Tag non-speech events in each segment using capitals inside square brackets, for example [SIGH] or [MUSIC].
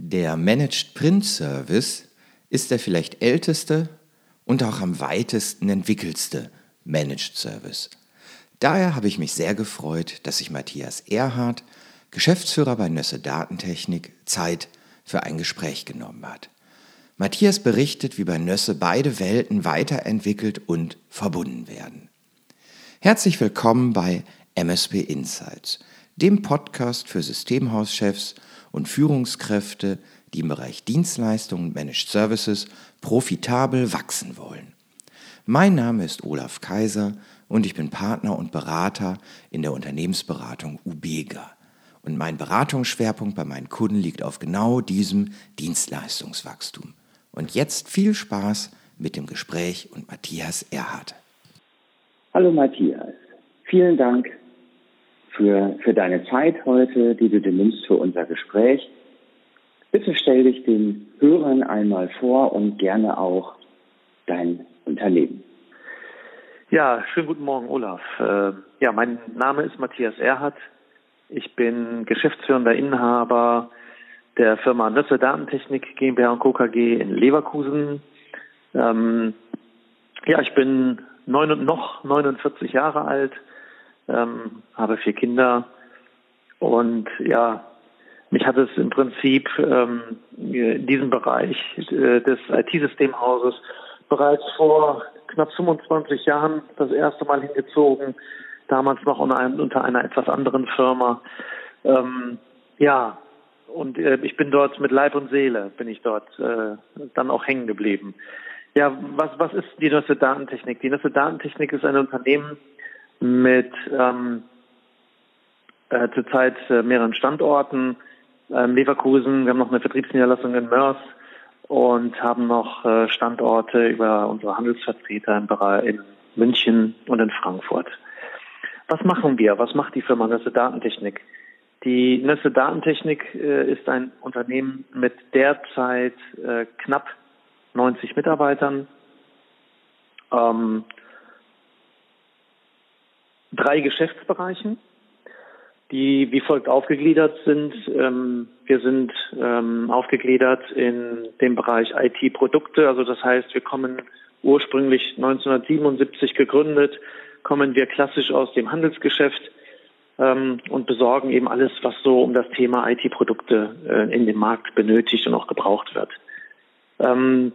Der Managed Print Service ist der vielleicht älteste und auch am weitesten entwickelste Managed Service. Daher habe ich mich sehr gefreut, dass sich Matthias Erhardt, Geschäftsführer bei Nösse Datentechnik, Zeit für ein Gespräch genommen hat. Matthias berichtet, wie bei Nösse beide Welten weiterentwickelt und verbunden werden. Herzlich willkommen bei MSP Insights, dem Podcast für Systemhauschefs und Führungskräfte, die im Bereich Dienstleistungen und Managed Services profitabel wachsen wollen. Mein Name ist Olaf Kaiser und ich bin Partner und Berater in der Unternehmensberatung Ubega. Und mein Beratungsschwerpunkt bei meinen Kunden liegt auf genau diesem Dienstleistungswachstum. Und jetzt viel Spaß mit dem Gespräch und Matthias Erhardt. Hallo Matthias, vielen Dank für, für deine Zeit heute, die du dir nimmst für unser Gespräch. Bitte stell dich den Hörern einmal vor und gerne auch dein Unternehmen. Ja, schönen guten Morgen, Olaf. Äh, ja, mein Name ist Matthias Erhardt. Ich bin geschäftsführender Inhaber der Firma Nüsse Datentechnik GmbH und Co. KG in Leverkusen. Ähm, ja, ich bin neun, noch 49 Jahre alt, ähm, habe vier Kinder und ja, mich hat es im Prinzip ähm, in diesem Bereich äh, des IT-Systemhauses bereits vor knapp 25 Jahren das erste Mal hingezogen, damals noch unter, einem, unter einer etwas anderen Firma. Ähm, ja, und äh, ich bin dort mit Leib und Seele, bin ich dort äh, dann auch hängen geblieben. Ja, was, was ist die Nüsse Datentechnik? Die Nüsse Datentechnik ist ein Unternehmen mit ähm, äh, zurzeit äh, mehreren Standorten. Ähm, Leverkusen, wir haben noch eine Vertriebsniederlassung in Mörs und haben noch äh, Standorte über unsere Handelsvertreter Bereich in München und in Frankfurt. Was machen wir? Was macht die Firma Nüsse Datentechnik? Die Nüsse Datentechnik äh, ist ein Unternehmen mit derzeit äh, knapp 90 Mitarbeitern. Ähm, drei Geschäftsbereichen, die wie folgt aufgegliedert sind. Ähm, wir sind ähm, aufgegliedert in dem Bereich IT-Produkte, also das heißt, wir kommen ursprünglich 1977 gegründet, kommen wir klassisch aus dem Handelsgeschäft ähm, und besorgen eben alles, was so um das Thema IT-Produkte äh, in dem Markt benötigt und auch gebraucht wird. Ähm,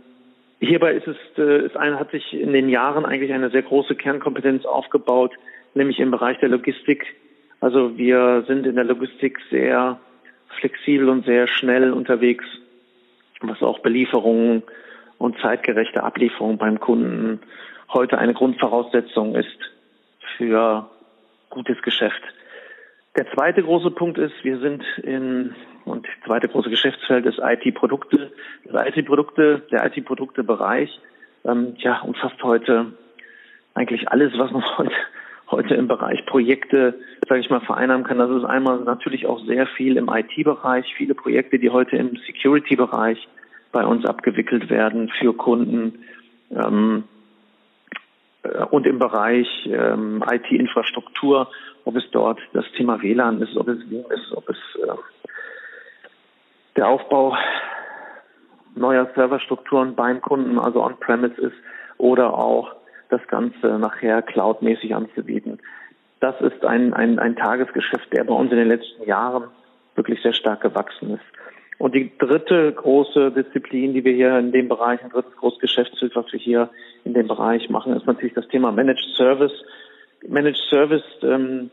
hierbei ist es, äh, ist ein, hat sich in den Jahren eigentlich eine sehr große Kernkompetenz aufgebaut, nämlich im Bereich der Logistik. Also wir sind in der Logistik sehr flexibel und sehr schnell unterwegs, was auch Belieferungen und zeitgerechte Ablieferung beim Kunden heute eine Grundvoraussetzung ist für gutes Geschäft. Der zweite große Punkt ist, wir sind in, und das zweite große Geschäftsfeld ist IT-Produkte. Das IT-Produkte, der IT-Produkte-Bereich, ähm, ja, umfasst heute eigentlich alles, was man [LAUGHS] heute, heute im Bereich Projekte, sage ich mal, vereinnahmen kann. Das ist einmal natürlich auch sehr viel im IT-Bereich, viele Projekte, die heute im Security-Bereich bei uns abgewickelt werden für Kunden. Ähm, äh, und im Bereich ähm, IT-Infrastruktur, ob es dort das Thema WLAN ist, ob es Wien ist, ob es äh, der Aufbau neuer Serverstrukturen beim Kunden, also on-premise ist, oder auch das Ganze nachher cloudmäßig anzubieten. Das ist ein, ein, ein Tagesgeschäft, der bei uns in den letzten Jahren wirklich sehr stark gewachsen ist. Und die dritte große Disziplin, die wir hier in dem Bereich, ein drittes großes Geschäftsfeld, was wir hier in dem Bereich machen, ist natürlich das Thema Managed Service. Managed Service ähm,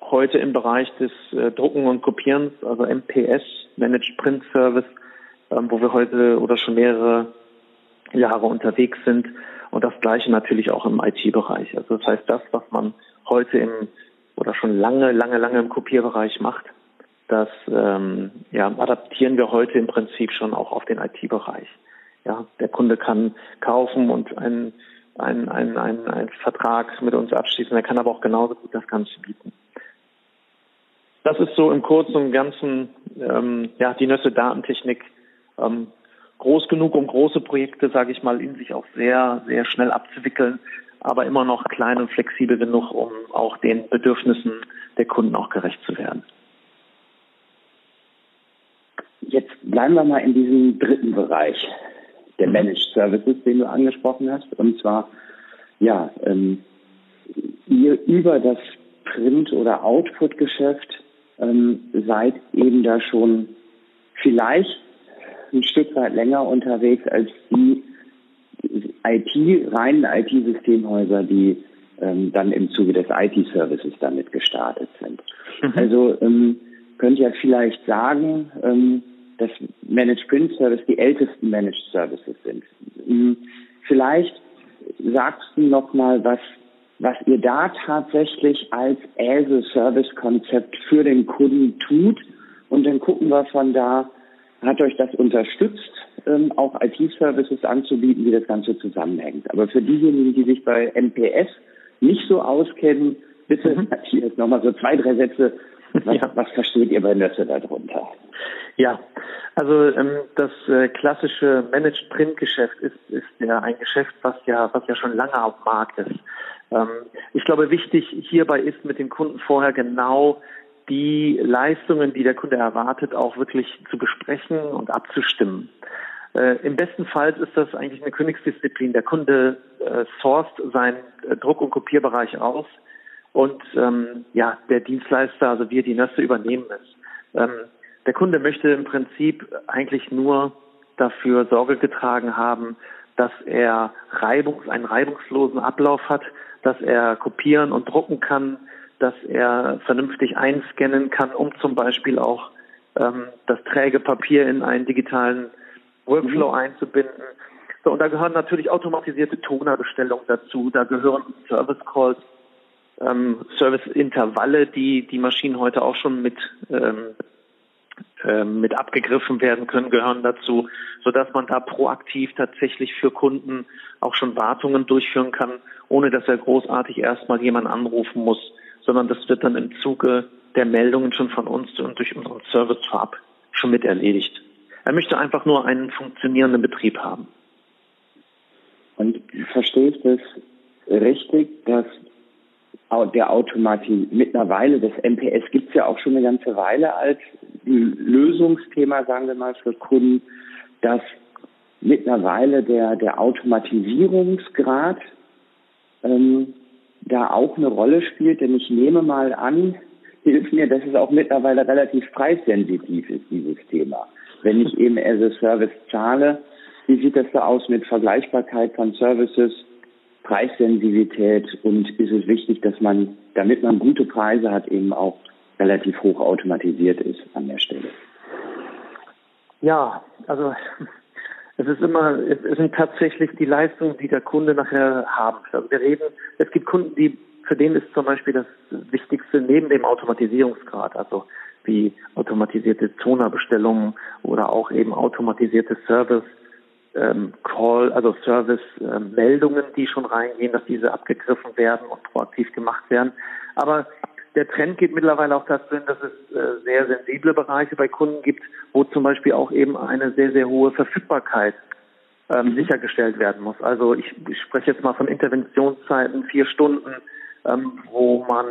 heute im Bereich des äh, Drucken und Kopierens, also MPS, Managed Print Service, ähm, wo wir heute oder schon mehrere Jahre unterwegs sind. Und das Gleiche natürlich auch im IT-Bereich. Also das heißt, das, was man heute im oder schon lange, lange, lange im Kopierbereich macht, das ähm, ja, adaptieren wir heute im Prinzip schon auch auf den IT-Bereich. Ja, der Kunde kann kaufen und einen, einen, einen, einen, einen Vertrag mit uns abschließen. Er kann aber auch genauso gut das Ganze bieten. Das ist so im Kurzen und Ganzen ähm, ja, die Nösse Datentechnik ähm, groß genug, um große Projekte, sage ich mal, in sich auch sehr, sehr schnell abzuwickeln, aber immer noch klein und flexibel genug, um auch den Bedürfnissen der Kunden auch gerecht zu werden. jetzt bleiben wir mal in diesem dritten Bereich der mhm. Managed Services, den du angesprochen hast. Und zwar, ja, ähm, ihr über das Print- oder Output-Geschäft ähm, seid eben da schon vielleicht ein Stück weit länger unterwegs als die IT, reinen IT-Systemhäuser, die ähm, dann im Zuge des IT-Services damit gestartet sind. Mhm. Also ähm, könnt ihr vielleicht sagen, ähm, dass Managed Print Service die ältesten Managed Services sind. Ähm, vielleicht sagst du noch mal, was was ihr da tatsächlich als as-a-Service-Konzept für den Kunden tut. Und dann gucken wir von da, hat euch das unterstützt, ähm, auch IT-Services anzubieten, wie das Ganze zusammenhängt. Aber für diejenigen, die sich bei MPS nicht so auskennen, bitte, mhm. [LAUGHS] Matthias, nochmal so zwei, drei Sätze. Was, ja. was versteht ihr bei Nösse darunter? Ja, also ähm, das äh, klassische Managed Print Geschäft ist, ist ja ein Geschäft, was ja, was ja schon lange auf dem Markt ist. Ähm, ich glaube, wichtig hierbei ist mit dem Kunden vorher genau die Leistungen, die der Kunde erwartet, auch wirklich zu besprechen und abzustimmen. Äh, Im besten Fall ist das eigentlich eine Königsdisziplin. Der Kunde äh, sourced seinen äh, Druck- und Kopierbereich aus und ähm, ja, der Dienstleister, also wir die Nösse übernehmen es. Ähm, der Kunde möchte im Prinzip eigentlich nur dafür Sorge getragen haben, dass er Reibungs, einen reibungslosen Ablauf hat, dass er kopieren und drucken kann, dass er vernünftig einscannen kann, um zum Beispiel auch ähm, das träge Papier in einen digitalen Workflow mhm. einzubinden. So, und da gehören natürlich automatisierte Tonerbestellungen dazu, da gehören Service Calls, ähm, Service-Intervalle, die die Maschinen heute auch schon mit ähm, ähm, mit abgegriffen werden können, gehören dazu, so dass man da proaktiv tatsächlich für Kunden auch schon Wartungen durchführen kann, ohne dass er großartig erstmal jemanden anrufen muss, sondern das wird dann im Zuge der Meldungen schon von uns und durch unseren Service vorab schon mit erledigt. Er möchte einfach nur einen funktionierenden Betrieb haben. Und verstehe ich das richtig, dass der Automatie mittlerweile, das MPS gibt es ja auch schon eine ganze Weile als Lösungsthema, sagen wir mal, für Kunden, dass mittlerweile der, der Automatisierungsgrad ähm, da auch eine Rolle spielt, denn ich nehme mal an, hilft mir, dass es auch mittlerweile relativ preissensitiv ist, dieses Thema. Wenn ich eben as a Service zahle, wie sieht das da aus mit Vergleichbarkeit von Services, Preissensitivität und ist es wichtig, dass man, damit man gute Preise hat, eben auch relativ hoch automatisiert ist an der Stelle? Ja, also es ist immer, es sind tatsächlich die Leistungen, die der Kunde nachher haben. Also wir reden, es gibt Kunden, die, für denen ist zum Beispiel das Wichtigste neben dem Automatisierungsgrad, also wie automatisierte Tonerbestellungen oder auch eben automatisierte Service, ähm, Call, also Service-Meldungen, ähm, die schon reingehen, dass diese abgegriffen werden und proaktiv gemacht werden. Aber der Trend geht mittlerweile auch dazu hin, dass es äh, sehr sensible Bereiche bei Kunden gibt, wo zum Beispiel auch eben eine sehr, sehr hohe Verfügbarkeit ähm, mhm. sichergestellt werden muss. Also ich, ich spreche jetzt mal von Interventionszeiten, vier Stunden, ähm, wo man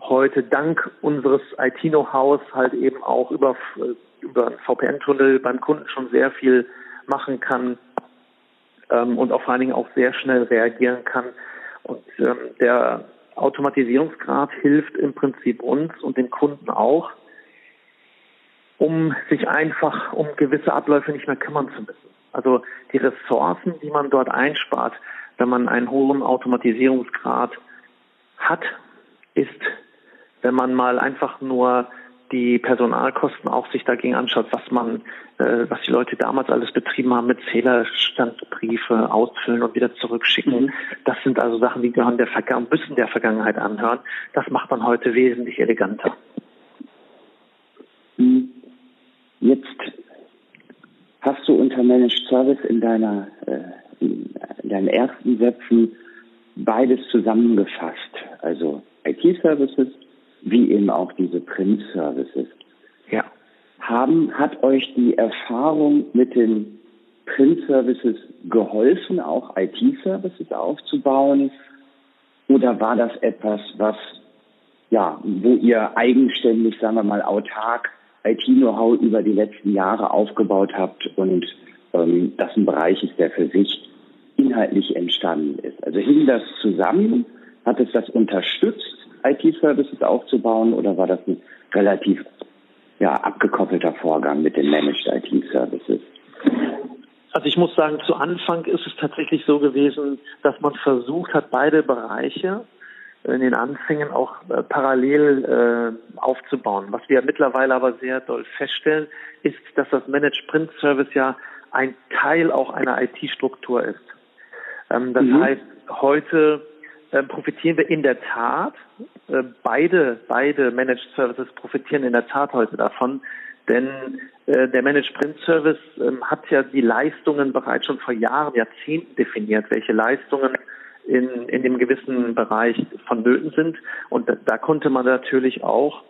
heute dank unseres IT-Know-hows halt eben auch über, äh, über einen VPN-Tunnel beim Kunden schon sehr viel machen kann ähm, und auch vor allen Dingen auch sehr schnell reagieren kann. Und ähm, der Automatisierungsgrad hilft im Prinzip uns und den Kunden auch, um sich einfach um gewisse Abläufe nicht mehr kümmern zu müssen. Also die Ressourcen, die man dort einspart, wenn man einen hohen Automatisierungsgrad hat, ist, wenn man mal einfach nur die Personalkosten auch sich dagegen anschaut, was man, äh, was die Leute damals alles betrieben haben mit Zählerstandbriefe ausfüllen und wieder zurückschicken. Mhm. Das sind also Sachen, die gehören der Vergangenheit, müssen der Vergangenheit anhören. Das macht man heute wesentlich eleganter. Mhm. Jetzt hast du unter Managed Service in deiner äh, in deinen ersten Sätzen beides zusammengefasst, also IT-Services wie eben auch diese Print-Services. Ja. Haben, hat euch die Erfahrung mit den Print-Services geholfen, auch IT-Services aufzubauen? Oder war das etwas, was, ja, wo ihr eigenständig, sagen wir mal, autark IT-Know-how über die letzten Jahre aufgebaut habt und ähm, das ein Bereich ist, der für sich inhaltlich entstanden ist. Also hing das zusammen? Hat es das unterstützt, IT-Services aufzubauen oder war das ein relativ ja, abgekoppelter Vorgang mit den Managed IT-Services? Also ich muss sagen, zu Anfang ist es tatsächlich so gewesen, dass man versucht hat, beide Bereiche in den Anfängen auch äh, parallel äh, aufzubauen. Was wir mittlerweile aber sehr doll feststellen, ist, dass das Managed Print Service ja ein Teil auch einer IT-Struktur ist. Ähm, das mhm. heißt, heute äh, profitieren wir in der Tat, äh, beide, beide Managed Services profitieren in der Tat heute davon, denn äh, der Managed Print Service ähm, hat ja die Leistungen bereits schon vor Jahren, Jahrzehnten definiert, welche Leistungen in, in dem gewissen Bereich vonnöten sind. Und da, da konnte man natürlich auch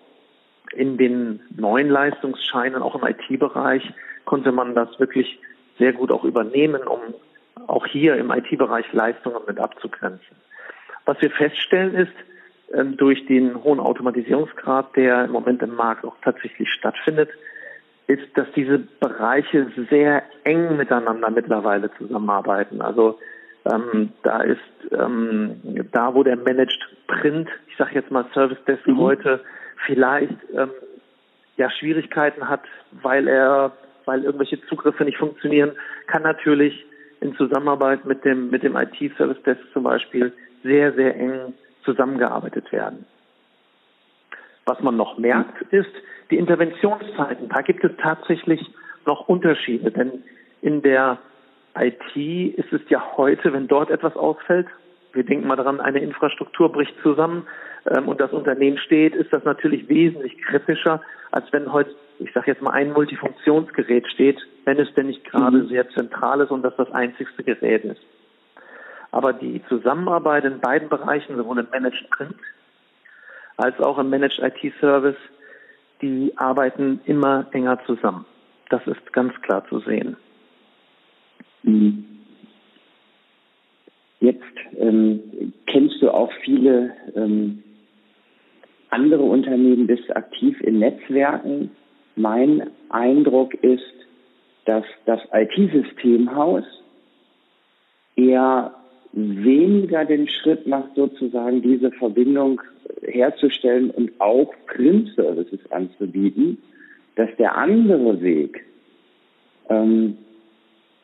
in den neuen Leistungsscheinen, auch im IT-Bereich, konnte man das wirklich sehr gut auch übernehmen, um auch hier im IT-Bereich Leistungen mit abzugrenzen. Was wir feststellen ist, ähm, durch den hohen Automatisierungsgrad, der im Moment im Markt auch tatsächlich stattfindet, ist, dass diese Bereiche sehr eng miteinander mittlerweile zusammenarbeiten. Also ähm, da ist ähm, da, wo der Managed Print, ich sage jetzt mal Service Desk mhm. heute vielleicht ähm, ja Schwierigkeiten hat, weil er, weil irgendwelche Zugriffe nicht funktionieren, kann natürlich in Zusammenarbeit mit dem mit dem IT Service Desk zum Beispiel sehr sehr eng zusammengearbeitet werden. Was man noch merkt, ist die Interventionszeiten. Da gibt es tatsächlich noch Unterschiede, denn in der IT ist es ja heute, wenn dort etwas ausfällt, wir denken mal daran, eine Infrastruktur bricht zusammen ähm, und das Unternehmen steht, ist das natürlich wesentlich kritischer, als wenn heute, ich sage jetzt mal, ein Multifunktionsgerät steht, wenn es denn nicht gerade mhm. sehr zentral ist und das das einzigste Gerät ist. Aber die Zusammenarbeit in beiden Bereichen, sowohl im Managed Print als auch im Managed IT Service, die arbeiten immer enger zusammen. Das ist ganz klar zu sehen. Mhm. Jetzt ähm, kennst du auch viele ähm, andere Unternehmen, bist aktiv in Netzwerken. Mein Eindruck ist, dass das IT-Systemhaus eher weniger den Schritt macht, sozusagen diese Verbindung herzustellen und auch Print-Services anzubieten, dass der andere Weg, ähm,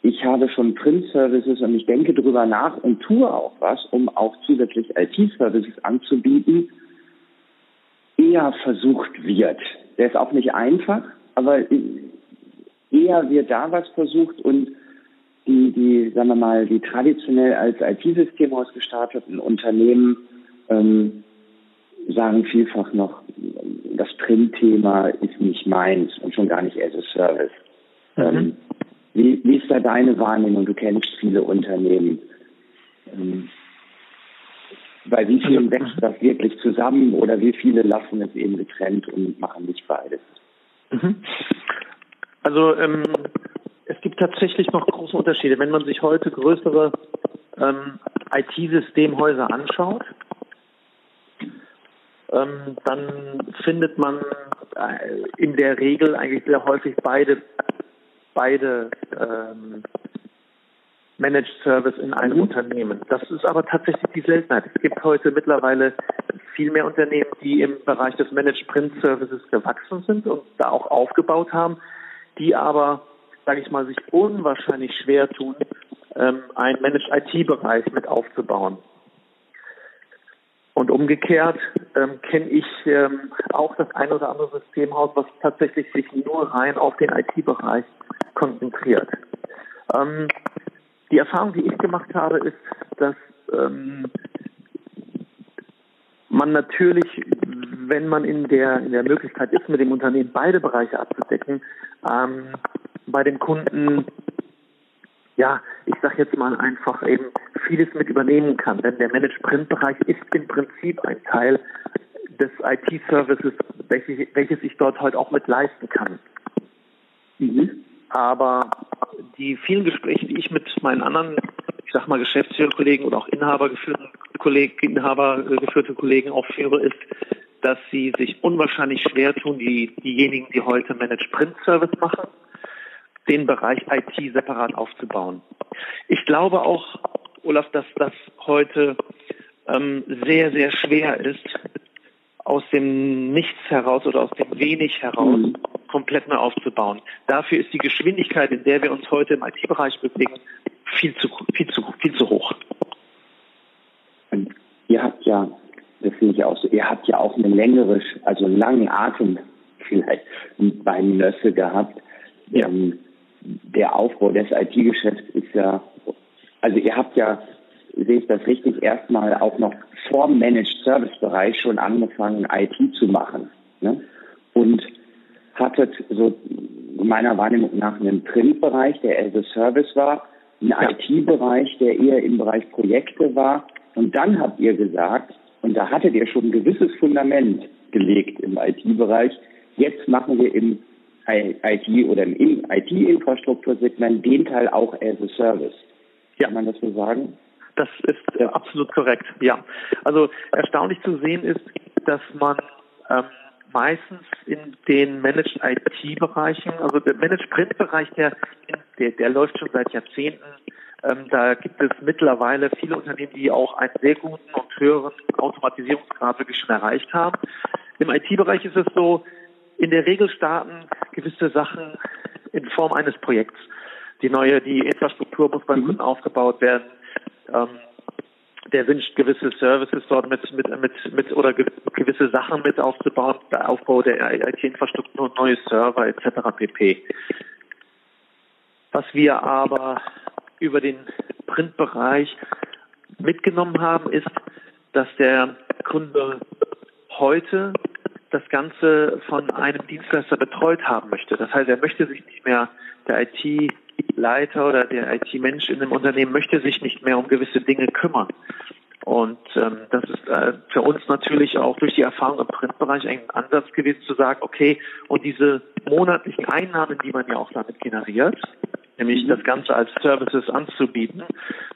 ich habe schon Print-Services und ich denke darüber nach und tue auch was, um auch zusätzlich IT-Services anzubieten, eher versucht wird. Der ist auch nicht einfach, aber eher wird da was versucht und die, die, sagen wir mal, die traditionell als IT-System ausgestarteten Unternehmen ähm, sagen vielfach noch, das Print-Thema ist nicht meins und schon gar nicht as a Service. Mhm. Ähm, wie, wie ist da deine Wahrnehmung? Du kennst viele Unternehmen. Ähm, bei wie vielen also, wächst das wirklich zusammen oder wie viele lassen es eben getrennt und machen nicht beides? Mhm. Also ähm, es gibt tatsächlich noch große Unterschiede. Wenn man sich heute größere ähm, IT-Systemhäuser anschaut, ähm, dann findet man äh, in der Regel eigentlich sehr häufig beide beide ähm, Managed Service in einem mhm. Unternehmen. Das ist aber tatsächlich die Seltenheit. Es gibt heute mittlerweile viel mehr Unternehmen, die im Bereich des Managed Print Services gewachsen sind und da auch aufgebaut haben, die aber, sage ich mal, sich unwahrscheinlich schwer tun, ähm, einen Managed IT-Bereich mit aufzubauen. Und umgekehrt ähm, kenne ich ähm, auch das ein oder andere Systemhaus, was tatsächlich sich nur rein auf den IT-Bereich konzentriert. Ähm, die Erfahrung, die ich gemacht habe, ist, dass ähm, man natürlich, wenn man in der, in der Möglichkeit ist, mit dem Unternehmen beide Bereiche abzudecken, ähm, bei dem Kunden, ja, ich sage jetzt mal einfach eben vieles mit übernehmen kann. Denn der Managed Print Bereich ist im Prinzip ein Teil des IT-Services, welches, welches ich dort heute auch mit leisten kann. Mhm. Aber die vielen Gespräche, die ich mit meinen anderen, ich sag mal Geschäftsführerkollegen oder auch Inhaber geführten Kollegen, Inhaber geführte Kollegen auch führe, ist, dass sie sich unwahrscheinlich schwer tun, die, diejenigen, die heute Managed Print Service machen, den Bereich IT separat aufzubauen. Ich glaube auch, Olaf, dass das heute ähm, sehr, sehr schwer ist, aus dem Nichts heraus oder aus dem Wenig heraus komplett neu aufzubauen. Dafür ist die Geschwindigkeit, in der wir uns heute im IT-Bereich bewegen, viel zu, viel zu, viel zu hoch. Und ihr habt ja, das finde ich auch so, ihr habt ja auch eine längere, also einen langen Atem vielleicht beim Nösse gehabt. Ja. Ähm, der Aufbau des IT-Geschäfts ist ja, also ihr habt ja, sehe ich das richtig, erstmal auch noch vor Managed Service Bereich schon angefangen, IT zu machen. Ne? Und hattet so meiner Wahrnehmung nach einen Printbereich, der as a Service war, einen ja. IT-Bereich, der eher im Bereich Projekte war. Und dann habt ihr gesagt, und da hattet ihr schon ein gewisses Fundament gelegt im IT-Bereich, jetzt machen wir im IT oder im IT-Infrastruktursegment den Teil auch as a Service. Ja. Kann man das so sagen? Das ist äh, absolut korrekt, ja. Also erstaunlich zu sehen ist, dass man ähm, meistens in den Managed IT-Bereichen, also der Managed Print-Bereich, der, der, der läuft schon seit Jahrzehnten. Ähm, da gibt es mittlerweile viele Unternehmen, die auch einen sehr guten und höheren Automatisierungsgrad wirklich schon erreicht haben. Im IT-Bereich ist es so, in der Regel starten gewisse Sachen in Form eines Projekts. Die neue, die Infrastruktur muss beim mhm. Kunden aufgebaut werden. Ähm, der wünscht gewisse Services dort mit, mit, mit, mit oder gewisse Sachen mit aufzubauen, der Aufbau der IT-Infrastruktur, neue Server etc. pp. Was wir aber über den Printbereich mitgenommen haben, ist, dass der Kunde heute das Ganze von einem Dienstleister betreut haben möchte. Das heißt, er möchte sich nicht mehr der IT-Leiter oder der IT-Mensch in einem Unternehmen möchte sich nicht mehr um gewisse Dinge kümmern. Und ähm, das ist äh, für uns natürlich auch durch die Erfahrung im Printbereich ein Ansatz gewesen zu sagen, okay, und diese monatlichen Einnahmen, die man ja auch damit generiert, nämlich das Ganze als Services anzubieten,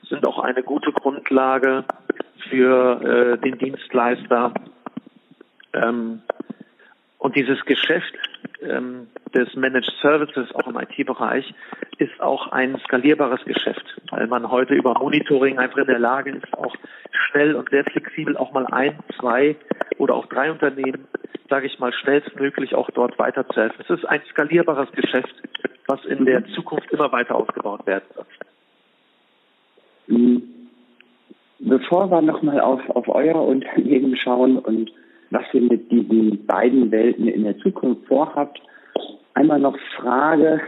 sind auch eine gute Grundlage für äh, den Dienstleister, ähm, und dieses Geschäft ähm, des Managed Services auch im IT-Bereich ist auch ein skalierbares Geschäft, weil man heute über Monitoring einfach in der Lage ist, auch schnell und sehr flexibel auch mal ein, zwei oder auch drei Unternehmen, sage ich mal, schnellstmöglich auch dort weiterzuhelfen. Es ist ein skalierbares Geschäft, was in der Zukunft immer weiter ausgebaut werden wird. Mhm. Bevor wir nochmal auf, auf euer Unternehmen [LAUGHS] schauen und was ihr mit diesen beiden Welten in der Zukunft vorhabt. Einmal noch Frage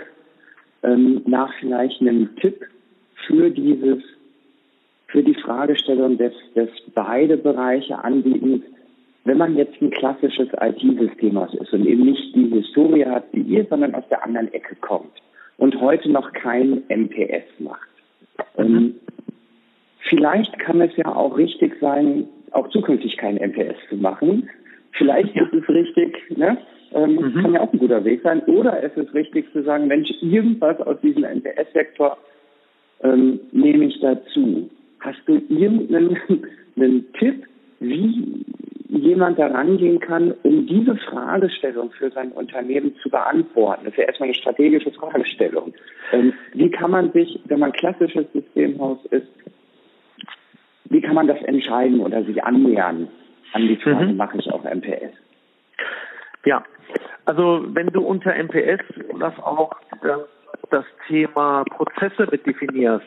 ähm, nach vielleicht einem Tipp für dieses, für die Fragestellung des, des beide Bereiche anbieten. Wenn man jetzt ein klassisches IT-System ist und eben nicht die Historie hat wie ihr, sondern aus der anderen Ecke kommt und heute noch kein MPS macht. Ähm, vielleicht kann es ja auch richtig sein, auch zukünftig kein MPS zu machen. Vielleicht ja. ist es richtig, ne? Ähm, mhm. kann ja auch ein guter Weg sein. Oder es ist richtig zu sagen, Mensch, irgendwas aus diesem NPS-Sektor ähm, nehme ich dazu. Hast du irgendeinen [LAUGHS] einen Tipp, wie jemand da rangehen kann, um diese Fragestellung für sein Unternehmen zu beantworten? Das ist ja erstmal eine strategische Fragestellung. Ähm, wie kann man sich, wenn man klassisches Systemhaus ist, kann man das entscheiden oder sich annähern an die Frage, mhm. mache ich auch MPS? Ja, also wenn du unter MPS das auch das Thema Prozesse mit definierst,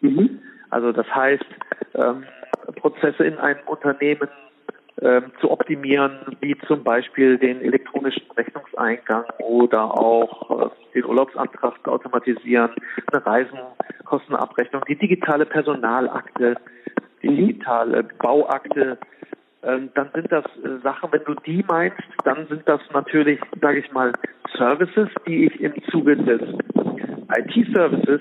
mhm. also das heißt, ähm, Prozesse in einem Unternehmen ähm, zu optimieren, wie zum Beispiel den elektronischen Rechnungseingang oder auch äh, den Urlaubsantrag zu automatisieren, eine Reisenkostenabrechnung, die digitale Personalakte. Digitale Bauakte, ähm, dann sind das äh, Sachen, wenn du die meinst, dann sind das natürlich, sage ich mal, Services, die ich im Zuge des IT-Services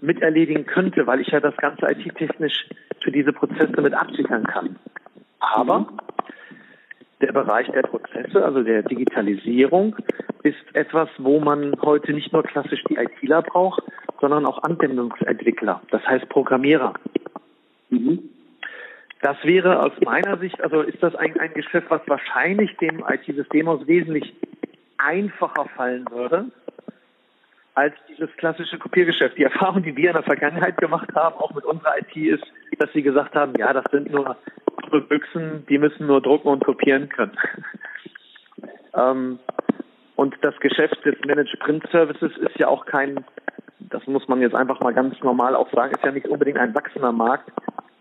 mit erledigen könnte, weil ich ja das ganze IT-technisch für diese Prozesse mit absichern kann. Aber der Bereich der Prozesse, also der Digitalisierung, ist etwas, wo man heute nicht nur klassisch die ITler braucht, sondern auch Anwendungsentwickler, das heißt Programmierer. Mhm. Das wäre aus meiner Sicht, also ist das ein, ein Geschäft, was wahrscheinlich dem IT-Systemhaus wesentlich einfacher fallen würde als dieses klassische Kopiergeschäft. Die Erfahrung, die wir in der Vergangenheit gemacht haben, auch mit unserer IT, ist, dass sie gesagt haben, ja, das sind nur Büchsen, die müssen nur drucken und kopieren können. [LAUGHS] ähm, und das Geschäft des Managed Print Services ist ja auch kein, das muss man jetzt einfach mal ganz normal auch sagen, ist ja nicht unbedingt ein wachsender Markt,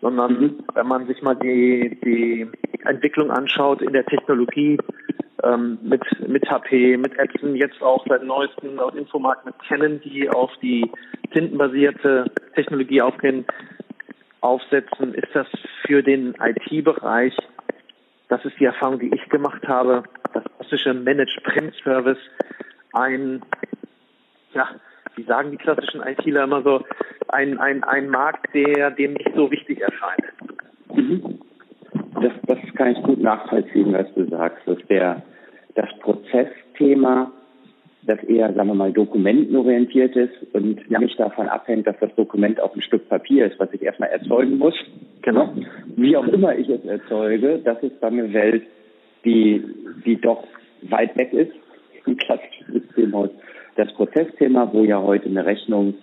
sondern mhm. wenn man sich mal die, die Entwicklung anschaut in der Technologie ähm, mit, mit HP, mit Epson, jetzt auch seit neuestem laut Infomarkt mit Canon, die auf die tintenbasierte Technologie aufgehen, aufsetzen, ist das für den IT-Bereich, das ist die Erfahrung, die ich gemacht habe, das klassische Managed Print Service ein, ja, wie sagen die klassischen ITler immer so, ein, ein, ein Markt, der dem nicht so wichtig erscheint. Mhm. Das, das kann ich gut nachvollziehen, was du sagst, dass der, das Prozessthema, das eher, sagen wir mal, dokumentenorientiert ist und ja. nicht davon abhängt, dass das Dokument auch ein Stück Papier ist, was ich erstmal erzeugen muss. Genau. Wie auch immer ich es erzeuge, das ist dann eine Welt, die, die doch weit weg ist im klassischen Systemhaus. Das Prozessthema, wo ja heute eine Rechnung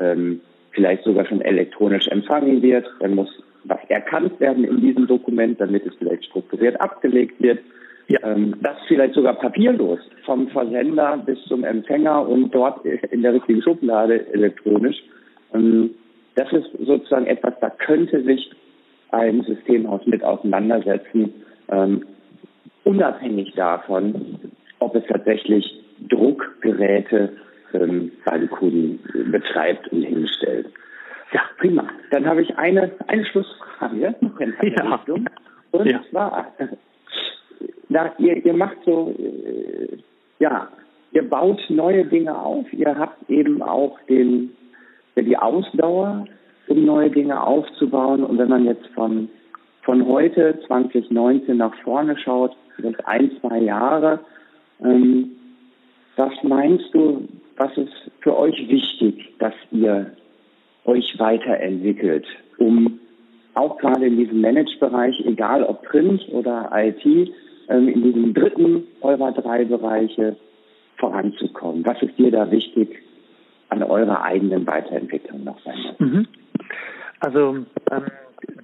ähm, vielleicht sogar schon elektronisch empfangen wird, dann muss was erkannt werden in diesem Dokument, damit es vielleicht strukturiert abgelegt wird. Ja. Ähm, das vielleicht sogar papierlos vom Versender bis zum Empfänger und dort in der richtigen Schublade elektronisch. Ähm, das ist sozusagen etwas, da könnte sich ein Systemhaus mit auseinandersetzen, ähm, unabhängig davon, ob es tatsächlich Druckgeräte ähm, Kunden betreibt und hinstellt. Ja, prima. Dann habe ich eine, eine Schlussfrage noch in eine ja. Richtung. Und ja. zwar, na, ihr, ihr macht so, äh, ja, ihr baut neue Dinge auf. Ihr habt eben auch den, die Ausdauer, um neue Dinge aufzubauen. Und wenn man jetzt von, von heute 2019 nach vorne schaut, das ein, zwei Jahre, ähm, was meinst du, was ist für euch wichtig, dass ihr euch weiterentwickelt, um auch gerade in diesem Manage-Bereich, egal ob Print oder IT, ähm, in diesem dritten eurer drei Bereiche voranzukommen? Was ist dir da wichtig an eurer eigenen Weiterentwicklung noch sein? Mhm. Also ähm,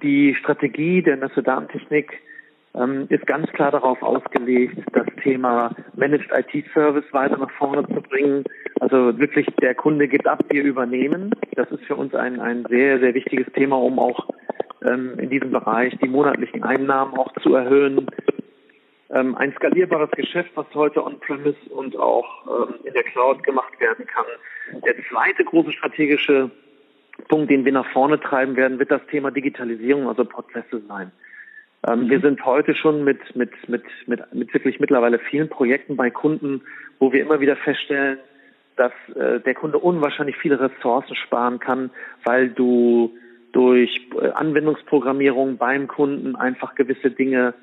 die Strategie der Nassedam-Technik ähm, ist ganz klar darauf ausgelegt, das Thema Managed IT Service weiter nach vorne zu bringen. Also wirklich der Kunde gibt ab, wir übernehmen. Das ist für uns ein, ein sehr, sehr wichtiges Thema, um auch ähm, in diesem Bereich die monatlichen Einnahmen auch zu erhöhen. Ähm, ein skalierbares Geschäft, was heute on-premise und auch ähm, in der Cloud gemacht werden kann. Der zweite große strategische Punkt, den wir nach vorne treiben werden, wird das Thema Digitalisierung, also Prozesse sein. Ähm. Wir sind heute schon mit, mit, mit, mit, mit wirklich mittlerweile vielen Projekten bei Kunden, wo wir immer wieder feststellen, dass äh, der Kunde unwahrscheinlich viele Ressourcen sparen kann, weil du durch äh, Anwendungsprogrammierung beim Kunden einfach gewisse Dinge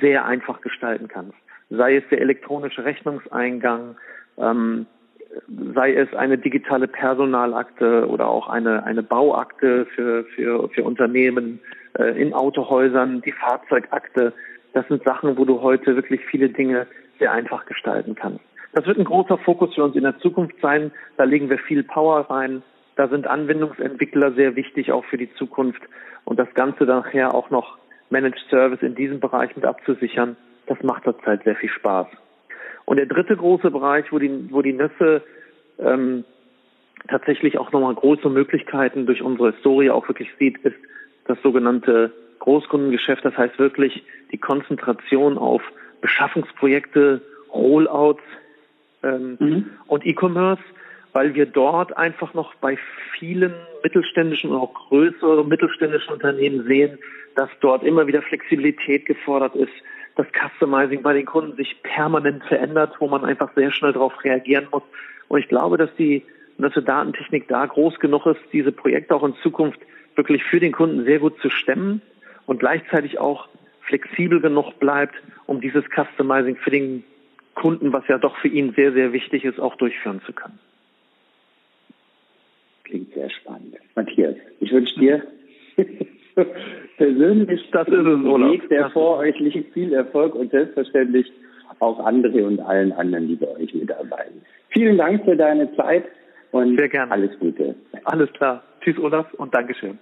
sehr einfach gestalten kannst. Sei es der elektronische Rechnungseingang, ähm, sei es eine digitale Personalakte oder auch eine, eine Bauakte für, für, für Unternehmen äh, in Autohäusern, die Fahrzeugakte. Das sind Sachen, wo du heute wirklich viele Dinge sehr einfach gestalten kannst. Das wird ein großer Fokus für uns in der Zukunft sein. Da legen wir viel Power rein. Da sind Anwendungsentwickler sehr wichtig, auch für die Zukunft. Und das Ganze nachher auch noch Managed Service in diesem Bereich mit abzusichern, das macht zurzeit sehr viel Spaß. Und der dritte große Bereich, wo die, wo die Nüsse ähm, tatsächlich auch nochmal große Möglichkeiten durch unsere Historie auch wirklich sieht, ist das sogenannte Großkundengeschäft. Das heißt wirklich die Konzentration auf Beschaffungsprojekte, Rollouts ähm, mhm. und E-Commerce, weil wir dort einfach noch bei vielen mittelständischen und auch größeren mittelständischen Unternehmen sehen, dass dort immer wieder Flexibilität gefordert ist, das Customizing bei den Kunden sich permanent verändert, wo man einfach sehr schnell darauf reagieren muss. Und ich glaube, dass die, die Datentechnik da groß genug ist, diese Projekte auch in Zukunft wirklich für den Kunden sehr gut zu stemmen und gleichzeitig auch flexibel genug bleibt, um dieses Customizing für den Kunden, was ja doch für ihn sehr, sehr wichtig ist, auch durchführen zu können. Klingt sehr spannend. Matthias, ich wünsche dir [LAUGHS] [LAUGHS] persönlich das ist es, Olaf. Weg, der vor euch liegt. Viel Erfolg und selbstverständlich auch andere und allen anderen, die bei euch mitarbeiten. Vielen Dank für deine Zeit und alles Gute. Alles klar. Tschüss, Olaf, und Dankeschön.